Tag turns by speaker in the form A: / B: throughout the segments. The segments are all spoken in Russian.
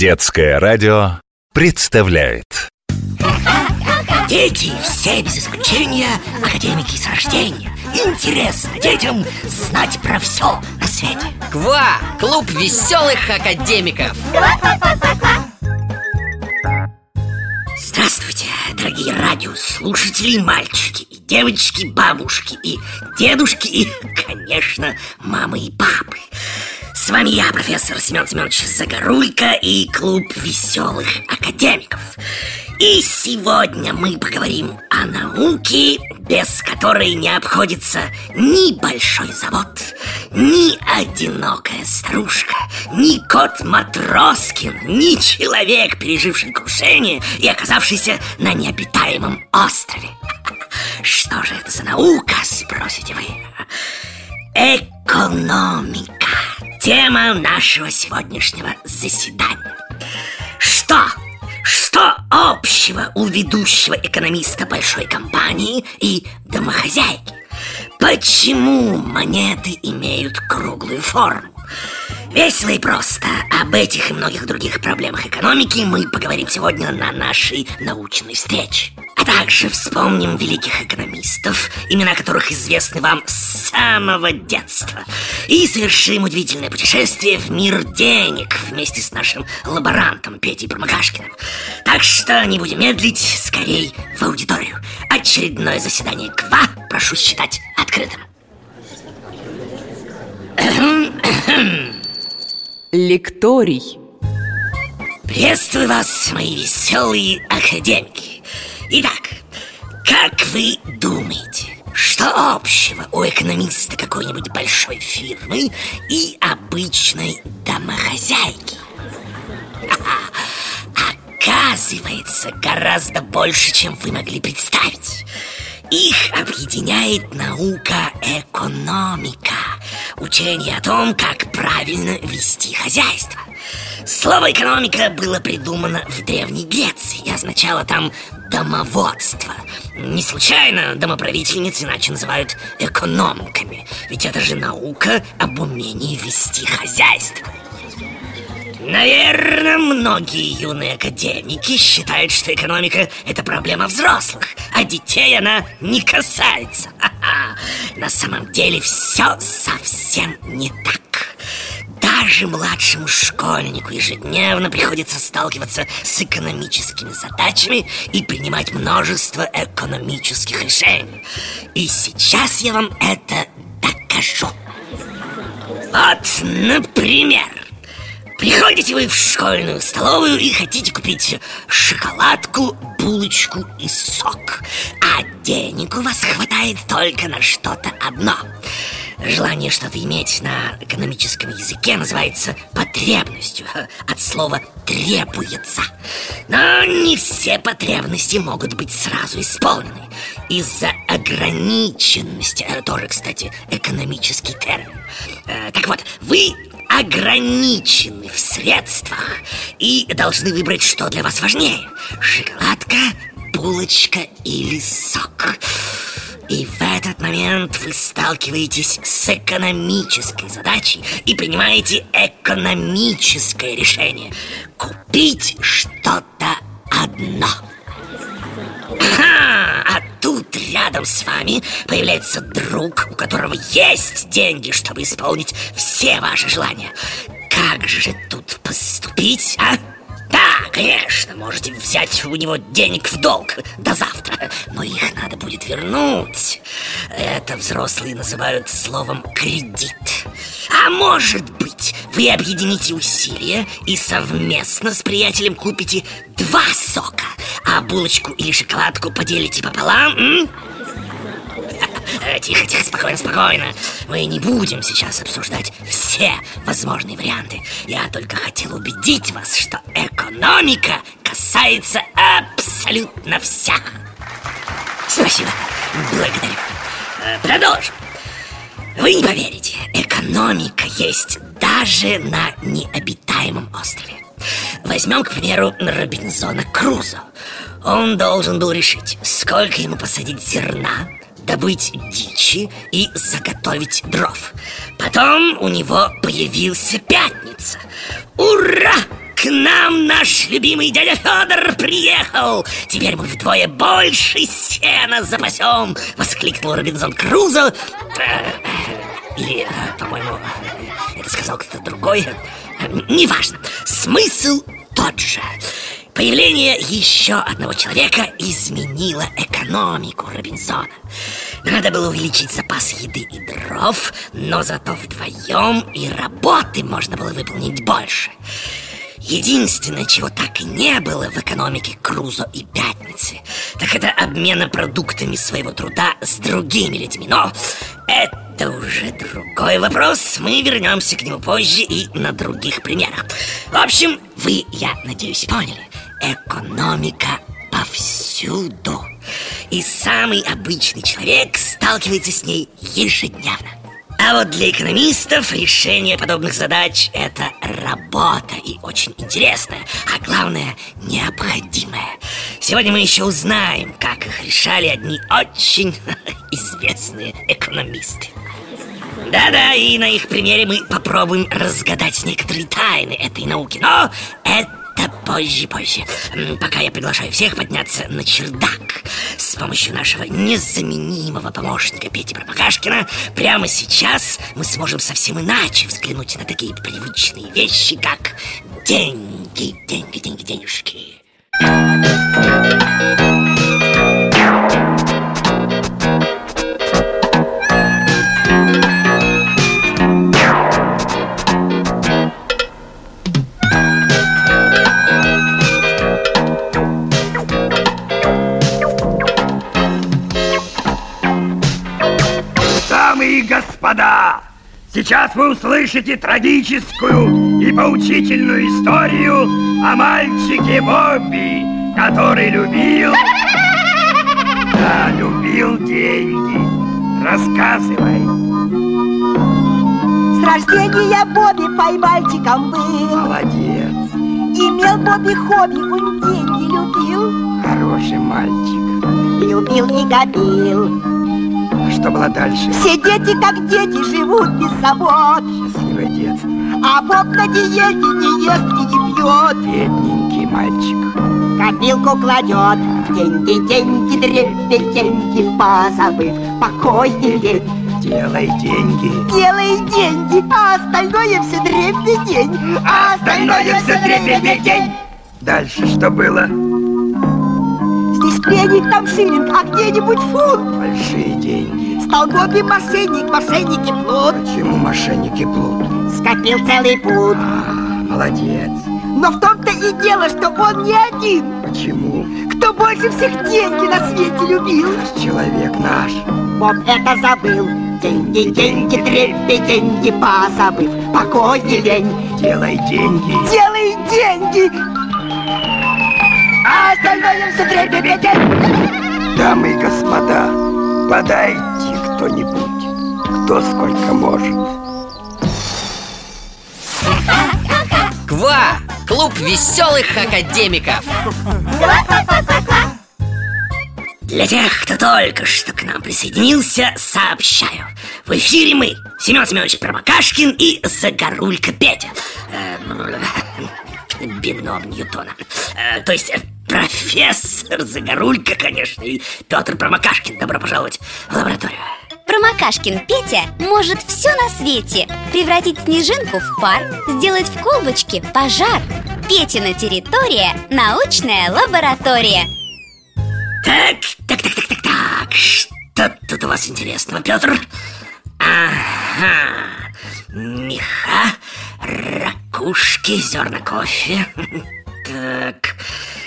A: Детское радио представляет.
B: Дети все без исключения академики с рождения. Интересно детям знать про все на свете.
C: КВА! Клуб веселых академиков.
B: Здравствуйте, дорогие радиослушатели, мальчики и девочки, бабушки и дедушки И, конечно, мамы и папы с вами я, профессор Семен Семенович Загорулько и клуб веселых академиков. И сегодня мы поговорим о науке, без которой не обходится ни большой завод, ни одинокая старушка, ни кот Матроскин, ни человек, переживший крушение и оказавшийся на необитаемом острове. Что же это за наука, спросите вы? Экономика. Тема нашего сегодняшнего заседания. Что? Что общего у ведущего экономиста большой компании и домохозяйки? Почему монеты имеют круглую форму? Весело и просто об этих и многих других проблемах экономики мы поговорим сегодня на нашей научной встрече. А также вспомним великих экономистов, имена которых известны вам с самого детства. И совершим удивительное путешествие в мир денег вместе с нашим лаборантом Петей Промокашкиным. Так что не будем медлить, скорей в аудиторию. Очередное заседание КВА прошу считать открытым.
D: Лекторий.
B: Приветствую вас, мои веселые академики. Итак, как вы думаете, что общего у экономиста какой-нибудь большой фирмы и обычной домохозяйки? Оказывается, гораздо больше, чем вы могли представить. Их объединяет наука экономика Учение о том, как правильно вести хозяйство. Слово «экономика» было придумано в Древней Греции и означало там домоводство Не случайно домоправительниц иначе называют экономками Ведь это же наука об умении вести хозяйство. Наверное, многие юные академики считают, что экономика – это проблема взрослых, а детей она не касается. На самом деле все совсем не так. Даже младшему школьнику ежедневно приходится сталкиваться с экономическими задачами и принимать множество экономических решений. И сейчас я вам это докажу. Вот, например, Приходите вы в школьную столовую и хотите купить шоколадку, булочку и сок. А денег у вас хватает только на что-то одно. Желание что-то иметь на экономическом языке называется потребностью. От слова «требуется» Но не все потребности могут быть сразу исполнены. Из-за ограниченности, э, тоже, кстати, экономический термин. Э, Так вот, вы ограничены в средствах и должны выбрать, что для вас важнее Шоколадка, булочка или сок. И в этот момент вы сталкиваетесь с экономической задачей и принимаете экономическое решение Купить что-то одно рядом с вами появляется друг, у которого есть деньги, чтобы исполнить все ваши желания. Как же тут поступить, а? Да, конечно, можете взять у него денег в долг до завтра, но их надо будет вернуть. Это взрослые называют словом кредит. А может быть, вы объедините усилия и совместно с приятелем купите два сока, а булочку или шоколадку поделите пополам? М? Тихо, тихо, спокойно, спокойно. Мы не будем сейчас обсуждать все возможные варианты. Я только хотел убедить вас, что экономика касается абсолютно всех. Спасибо, благодарю. Э, Продолжим. Вы не поверите, экономика есть даже на необитаемом острове. Возьмем, к примеру, Робинзона Крузо. Он должен был решить, сколько ему посадить зерна добыть дичи и заготовить дров. Потом у него появился пятница. Ура! К нам наш любимый дядя Федор приехал! Теперь мы вдвое больше сена запасем!» Воскликнул Робинзон Крузо. Э, или, э, по-моему, это сказал кто-то другой. Э, неважно. Смысл тот же. Появление еще одного человека изменило экономику Робинзона. Надо было увеличить запас еды и дров, но зато вдвоем и работы можно было выполнить больше. Единственное, чего так и не было в экономике Крузо и Пятницы, так это обмена продуктами своего труда с другими людьми. Но это уже другой вопрос. Мы вернемся к нему позже и на других примерах. В общем, вы, я надеюсь, поняли. Экономика повсюду. И самый обычный человек сталкивается с ней ежедневно. А вот для экономистов решение подобных задач – это работа и очень интересная, а главное – необходимая. Сегодня мы еще узнаем, как их решали одни очень известные экономисты. Да-да, и на их примере мы попробуем разгадать некоторые тайны этой науки. Но это позже, позже. Пока я приглашаю всех подняться на чердак с помощью нашего незаменимого помощника Пети Пропакашкина. Прямо сейчас мы сможем совсем иначе взглянуть на такие привычные вещи, как деньги, деньги, деньги, денежки.
E: Господа! Сейчас вы услышите трагическую и поучительную историю о мальчике Бобби, который любил... Да, любил деньги. Рассказывай.
F: С рождения Бобби поймальчиком был.
E: Молодец.
F: Имел Бобби хобби, он деньги любил.
E: Хороший мальчик.
F: Любил и гобил
E: что было дальше?
F: Все дети, как дети, живут без забот.
E: Счастливое детство.
F: А Боб на диете не ест и не пьет.
E: Бедненький мальчик.
F: Копилку кладет. Деньги, деньги, дребе, деньги, позабыв покой и лень.
E: Делай деньги.
F: Делай деньги, а остальное все дребе день.
E: А остальное все дребе день. Дальше что было?
F: Здесь пеник, там шиллинг, а где-нибудь фунт.
E: Большие деньги.
F: Столбовый мошенник, мошенники плут.
E: Почему мошенники плут?
F: Скопил целый путь.
E: А, молодец.
F: Но в том-то и дело, что он не один.
E: Почему?
F: Кто больше всех деньги на свете любил?
E: Человек наш.
F: Боб это забыл. Деньги, деньги, трепи, деньги, позабыв. Покой и лень.
E: Делай деньги.
F: Делай деньги. А остальное все трепи,
E: Дамы и господа, подайте кто-нибудь, кто сколько может.
C: Ква! Клуб веселых академиков!
B: Для тех, кто только что к нам присоединился, сообщаю. В эфире мы, Семен Семенович Промокашкин и Загорулька Петя. Э, бином Ньютона. Э, то есть профессор Загорулька, конечно, и Петр Промокашкин. Добро пожаловать в лабораторию.
G: Промокашкин Петя может все на свете. Превратить снежинку в пар Сделать в колбочке пожар. Петина территория – научная лаборатория.
B: Так, так, так, так, так, так. Что тут у вас интересного, Петр? Ага. Меха, ракушки, зерна кофе Так.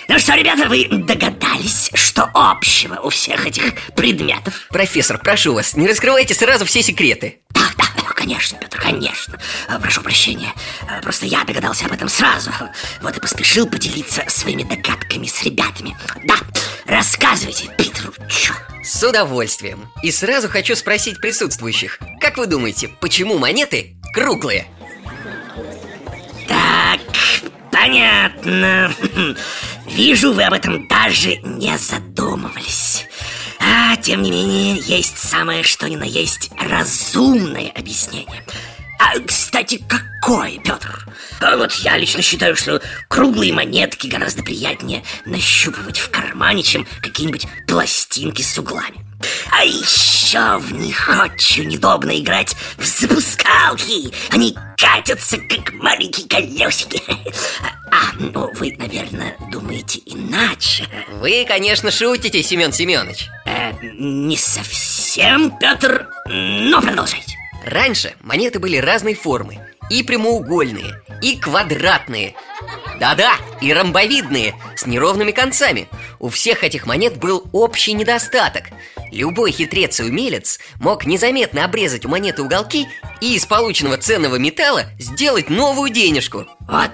B: Ну что, ребята, вы догадались, что общего у всех этих предметов?
C: Профессор, прошу вас, не раскрывайте сразу все секреты.
B: Да, да, конечно, Петр, конечно. А, Прошу прощения, а, просто я догадался об этом сразу. Вот и поспешил поделиться своими догадками с ребятами. Да, рассказывайте, Питер, чё?
C: С удовольствием. И сразу хочу спросить присутствующих. Как вы думаете, почему монеты круглые?
B: Понятно Вижу, вы об этом даже не задумывались. А, тем не менее, есть самое что ни на есть разумное объяснение. А, кстати, какой, Петр? А вот я лично считаю, что круглые монетки гораздо приятнее нащупывать в кармане, чем какие-нибудь пластинки с углами. А еще в них очень удобно играть в запускалки. Они катятся, как маленькие колесики. А, ну, вы, наверное, думаете иначе.
C: Вы, конечно, шутите, Семен Семенович.
B: Э, не совсем, Петр, но продолжайте.
C: Раньше монеты были разной формы И прямоугольные, и квадратные. Да-да, и ромбовидные, с неровными концами. У всех этих монет был общий недостаток. Любой хитрец и умелец мог незаметно обрезать у монеты уголки И из полученного ценного металла сделать новую денежку.
B: Вот!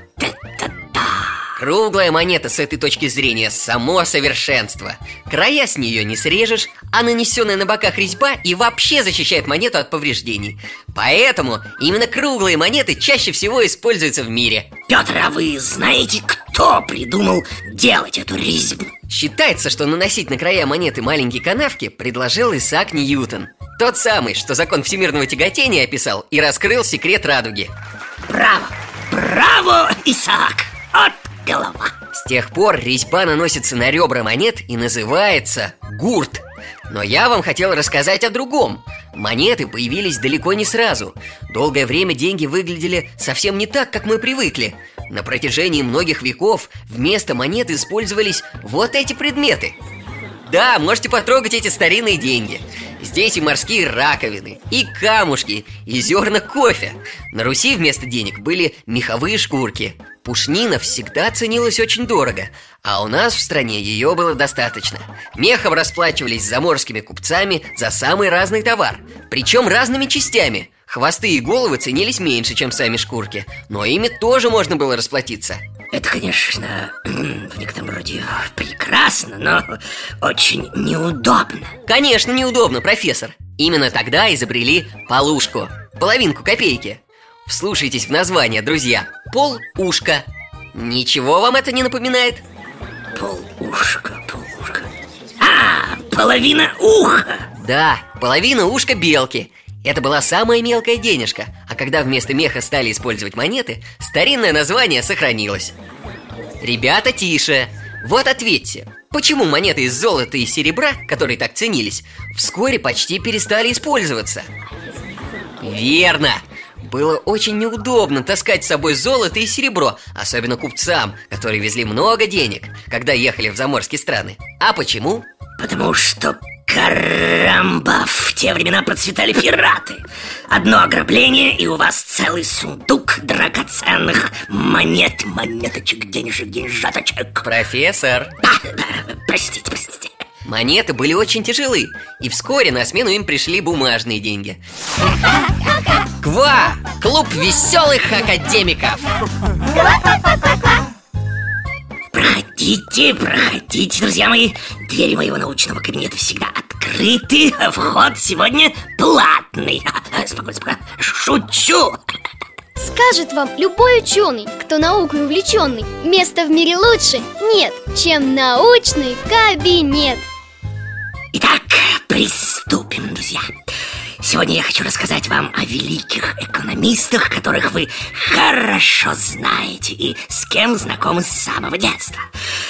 C: Круглая монета с этой точки зрения само совершенство Края с нее не срежешь, а нанесенная на боках резьба и вообще защищает монету от повреждений Поэтому именно круглые монеты чаще всего используются в мире
B: Петр, а вы знаете, кто придумал делать эту резьбу?
C: Считается, что наносить на края монеты маленькие канавки предложил Исаак Ньютон Тот самый, что закон всемирного тяготения описал и раскрыл секрет радуги
B: Браво! Браво, Исаак! От голова!
C: С тех пор резьба наносится на ребра монет и называется гурт Но я вам хотел рассказать о другом. Монеты появились далеко не сразу. Долгое время деньги выглядели совсем не так, как мы привыкли. На протяжении многих веков вместо монет использовались вот эти предметы. Да, можете потрогать эти старинные деньги. Здесь и морские раковины, и камушки, и зерна кофе. На Руси вместо денег были меховые шкурки Пушнина всегда ценилась очень дорого А у нас в стране ее было достаточно. Мехом расплачивались с заморскими купцами за самый разный товар Причем разными частями. Хвосты и головы ценились меньше, чем сами шкурки Но ими тоже можно было расплатиться.
B: Это, конечно, в некотором роде прекрасно, но очень неудобно.
C: Конечно, неудобно, профессор. Именно тогда изобрели полушку Половинку копейки Вслушайтесь в название, друзья. Пол-ушка Ничего вам это не напоминает?
B: Полушка, полушка А, половина уха.
C: Да, половина ушка белки. Это была самая мелкая денежка. А когда вместо меха стали использовать монеты Старинное название сохранилось. Ребята, тише. Вот ответьте Почему монеты из золота и серебра, которые так ценились Вскоре почти перестали использоваться? Верно! Было очень неудобно таскать с собой золото и серебро Особенно купцам, которые везли много денег Когда ехали в заморские страны. А почему?
B: Потому что Карамба, в те времена процветали пираты. Одно ограбление, и у вас целый сундук драгоценных монет, монеточек, денежек, деньжаточек.
C: Профессор.
B: Да, да, простите, простите.
C: Монеты были очень тяжелы И вскоре на смену им пришли бумажные деньги Ква! Клуб веселых академиков!
B: Проходите, проходите, друзья мои! Двери моего научного кабинета всегда открыты Вход сегодня платный. Спокойно, спокойно, шучу.
H: Скажет вам любой ученый, кто наукой увлеченный Места в мире лучше нет, чем научный кабинет.
B: Итак, приступим, друзья Сегодня я хочу рассказать вам о великих экономистах, которых вы хорошо знаете и с кем знакомы с самого детства.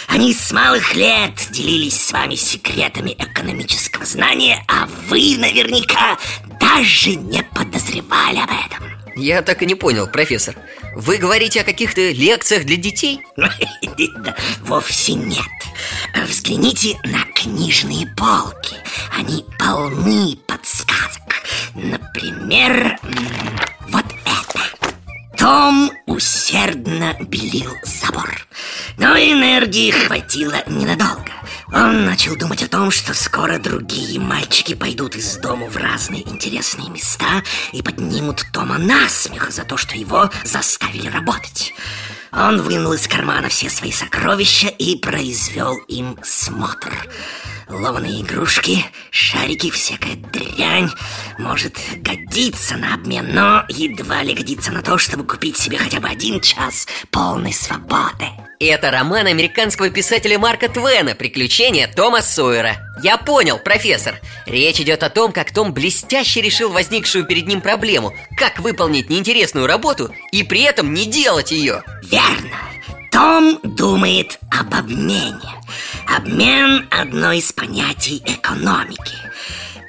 B: Они с малых лет делились с вами секретами экономического знания, а вы наверняка даже не подозревали об этом.
C: Я так и не понял, профессор Вы говорите о каких-то лекциях для детей?
B: Да, вовсе нет Взгляните на книжные полки Они полны подсказок Например, вот это. Том усердно белил забор. Но энергии хватило ненадолго. Он начал думать о том, что скоро другие мальчики пойдут из дома в разные интересные места И поднимут Тома на смех за то, что его заставили работать Он вынул из кармана все свои сокровища и произвел им смотр. Ломаные игрушки, шарики, всякая дрянь Может годиться на обмен, но едва ли годится на то, чтобы купить себе хотя бы один час полной свободы
C: Это роман американского писателя Марка Твена «Приключения Тома Сойера» Я понял, профессор Речь идет о том, как Том блестяще решил возникшую перед ним проблему Как выполнить неинтересную работу и при этом не делать ее
B: Верно том думает об обмене. Обмен – одно из понятий экономики.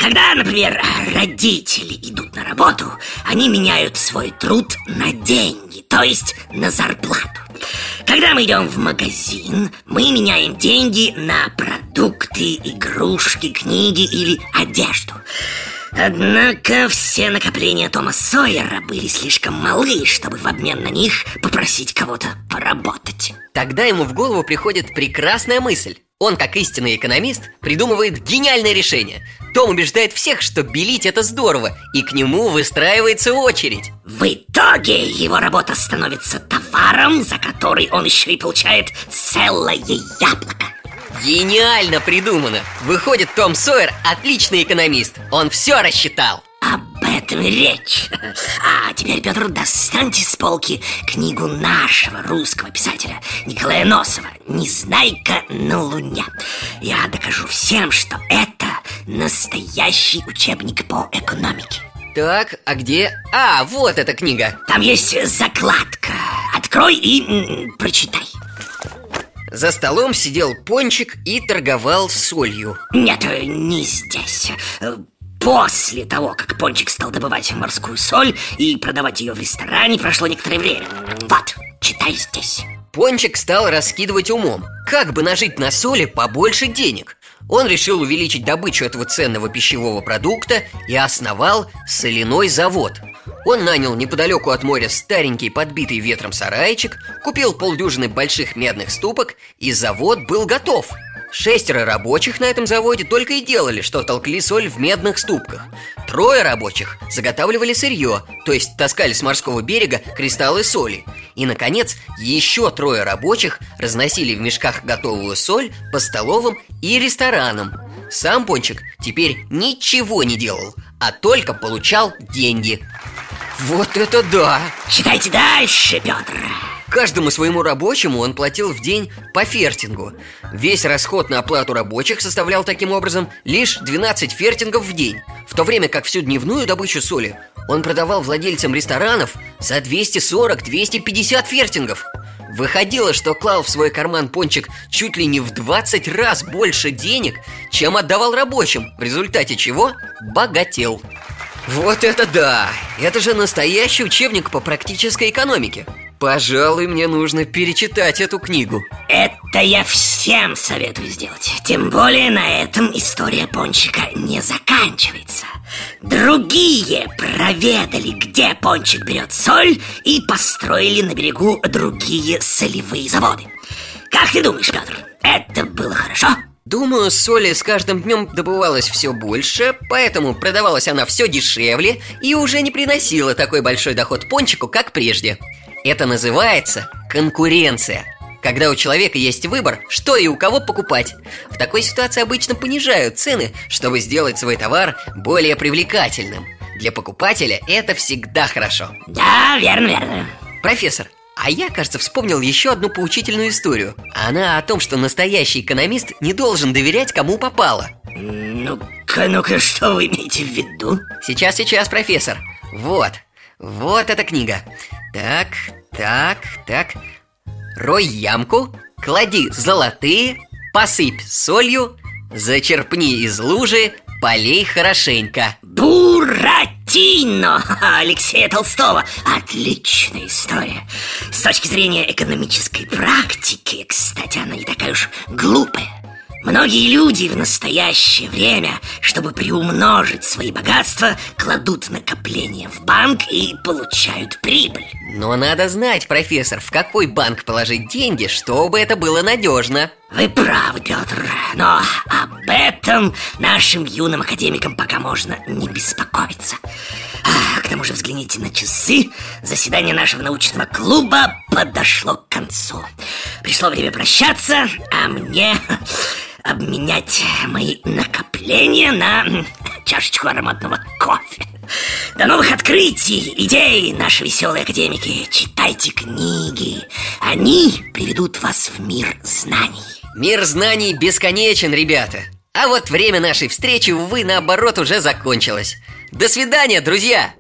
B: Когда, например, родители идут на работу, они меняют свой труд на деньги, то есть на зарплату. Когда мы идем в магазин, мы меняем деньги на продукты, игрушки, книги или одежду. Однако все накопления Тома Сойера были слишком малы, чтобы в обмен на них попросить кого-то поработать.
C: Тогда ему в голову приходит прекрасная мысль. Он, как истинный экономист, придумывает гениальное решение. Том убеждает всех, что белить это здорово, и к нему выстраивается очередь.
B: В итоге его работа становится товаром, за который он еще и получает целое яблоко.
C: Гениально придумано! Выходит, Том Сойер отличный экономист Он все рассчитал
B: Об этом речь А теперь, Петр, достаньте с полки книгу нашего русского писателя Николая Носова «Незнайка на Луне» Я докажу всем, что это настоящий учебник по экономике.
C: Так, а где? А, вот эта книга.
B: Там есть закладка. Открой и м, прочитай.
C: За столом сидел Пончик и торговал солью.
B: Нет, не здесь. После того, как Пончик стал добывать морскую соль и продавать ее в ресторане, прошло некоторое время. Вот, читай здесь.
C: Пончик стал раскидывать умом. Как бы нажить на соли побольше денег он решил увеличить добычу этого ценного пищевого продукта и основал соляной завод. Он нанял неподалеку от моря старенький подбитый ветром сарайчик, купил полдюжины больших медных ступок, и завод был готов. Шестеро рабочих на этом заводе только и делали, что толкли соль в медных ступках. Трое рабочих заготавливали сырье, то есть таскали с морского берега кристаллы соли. И, наконец, еще трое рабочих разносили в мешках готовую соль по столовым и ресторанам. Сам Пончик теперь ничего не делал, а только получал деньги. Вот это да!
B: Читайте дальше, Петр!
C: Каждому своему рабочему он платил в день по фертингу. Весь расход на оплату рабочих составлял таким образом лишь 12 фертингов в день В то время как всю дневную добычу соли он продавал владельцам ресторанов за 240-250 фертингов. Выходило, что клал в свой карман пончик чуть ли не в 20 раз больше денег, чем отдавал рабочим В результате чего богател. Вот это да! Это же настоящий учебник по практической экономике Пожалуй, мне нужно перечитать эту книгу
B: Это я всем советую сделать Тем более на этом история Пончика не заканчивается Другие проведали, где Пончик берет соль И построили на берегу другие солевые заводы Как ты думаешь, Петр, это было хорошо?
C: Думаю, соли с каждым днем добывалось все больше, поэтому продавалась она все дешевле и уже не приносила такой большой доход пончику, как прежде. Это называется конкуренция когда у человека есть выбор, что и у кого покупать. В такой ситуации обычно понижают цены, чтобы сделать свой товар более привлекательным. Для покупателя это всегда хорошо.
B: Да, верно, верно.
C: Профессор, а я, кажется, вспомнил еще одну поучительную историю. Она о том, что настоящий экономист не должен доверять кому попало.
B: Ну-ка, ну-ка, что вы имеете в виду?
C: Сейчас, сейчас, профессор. Вот, вот эта книга. Так, так, так. Рой ямку, клади золотые, посыпь солью Зачерпни из лужи, полей хорошенько.
B: Буратино! Алексея Толстого! Отличная история! С точки зрения экономической практики, кстати, она не такая уж глупая Многие люди в настоящее время, чтобы приумножить свои богатства, кладут накопления в банк и получают прибыль.
C: Но надо знать, профессор, в какой банк положить деньги, чтобы это было надежно.
B: Вы правы, Петр, но об этом нашим юным академикам пока можно не беспокоиться. А, к тому же взгляните на часы. Заседание нашего научного клуба подошло к концу. Пришло время прощаться, а мне обменять мои накопления на чашечку ароматного кофе. До новых открытий, идей, наши веселые академики. Читайте книги. Они приведут вас в мир знаний.
C: Мир знаний бесконечен, ребята. А вот время нашей встречи, увы, наоборот, уже закончилось До свидания, друзья!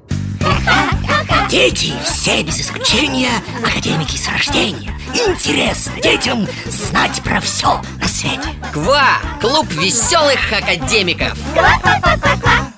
B: Дети все без исключения академики с рождения Интересно детям знать про все свете
C: Ква! Клуб веселых академиков!
G: Ква-ква-ква-ква!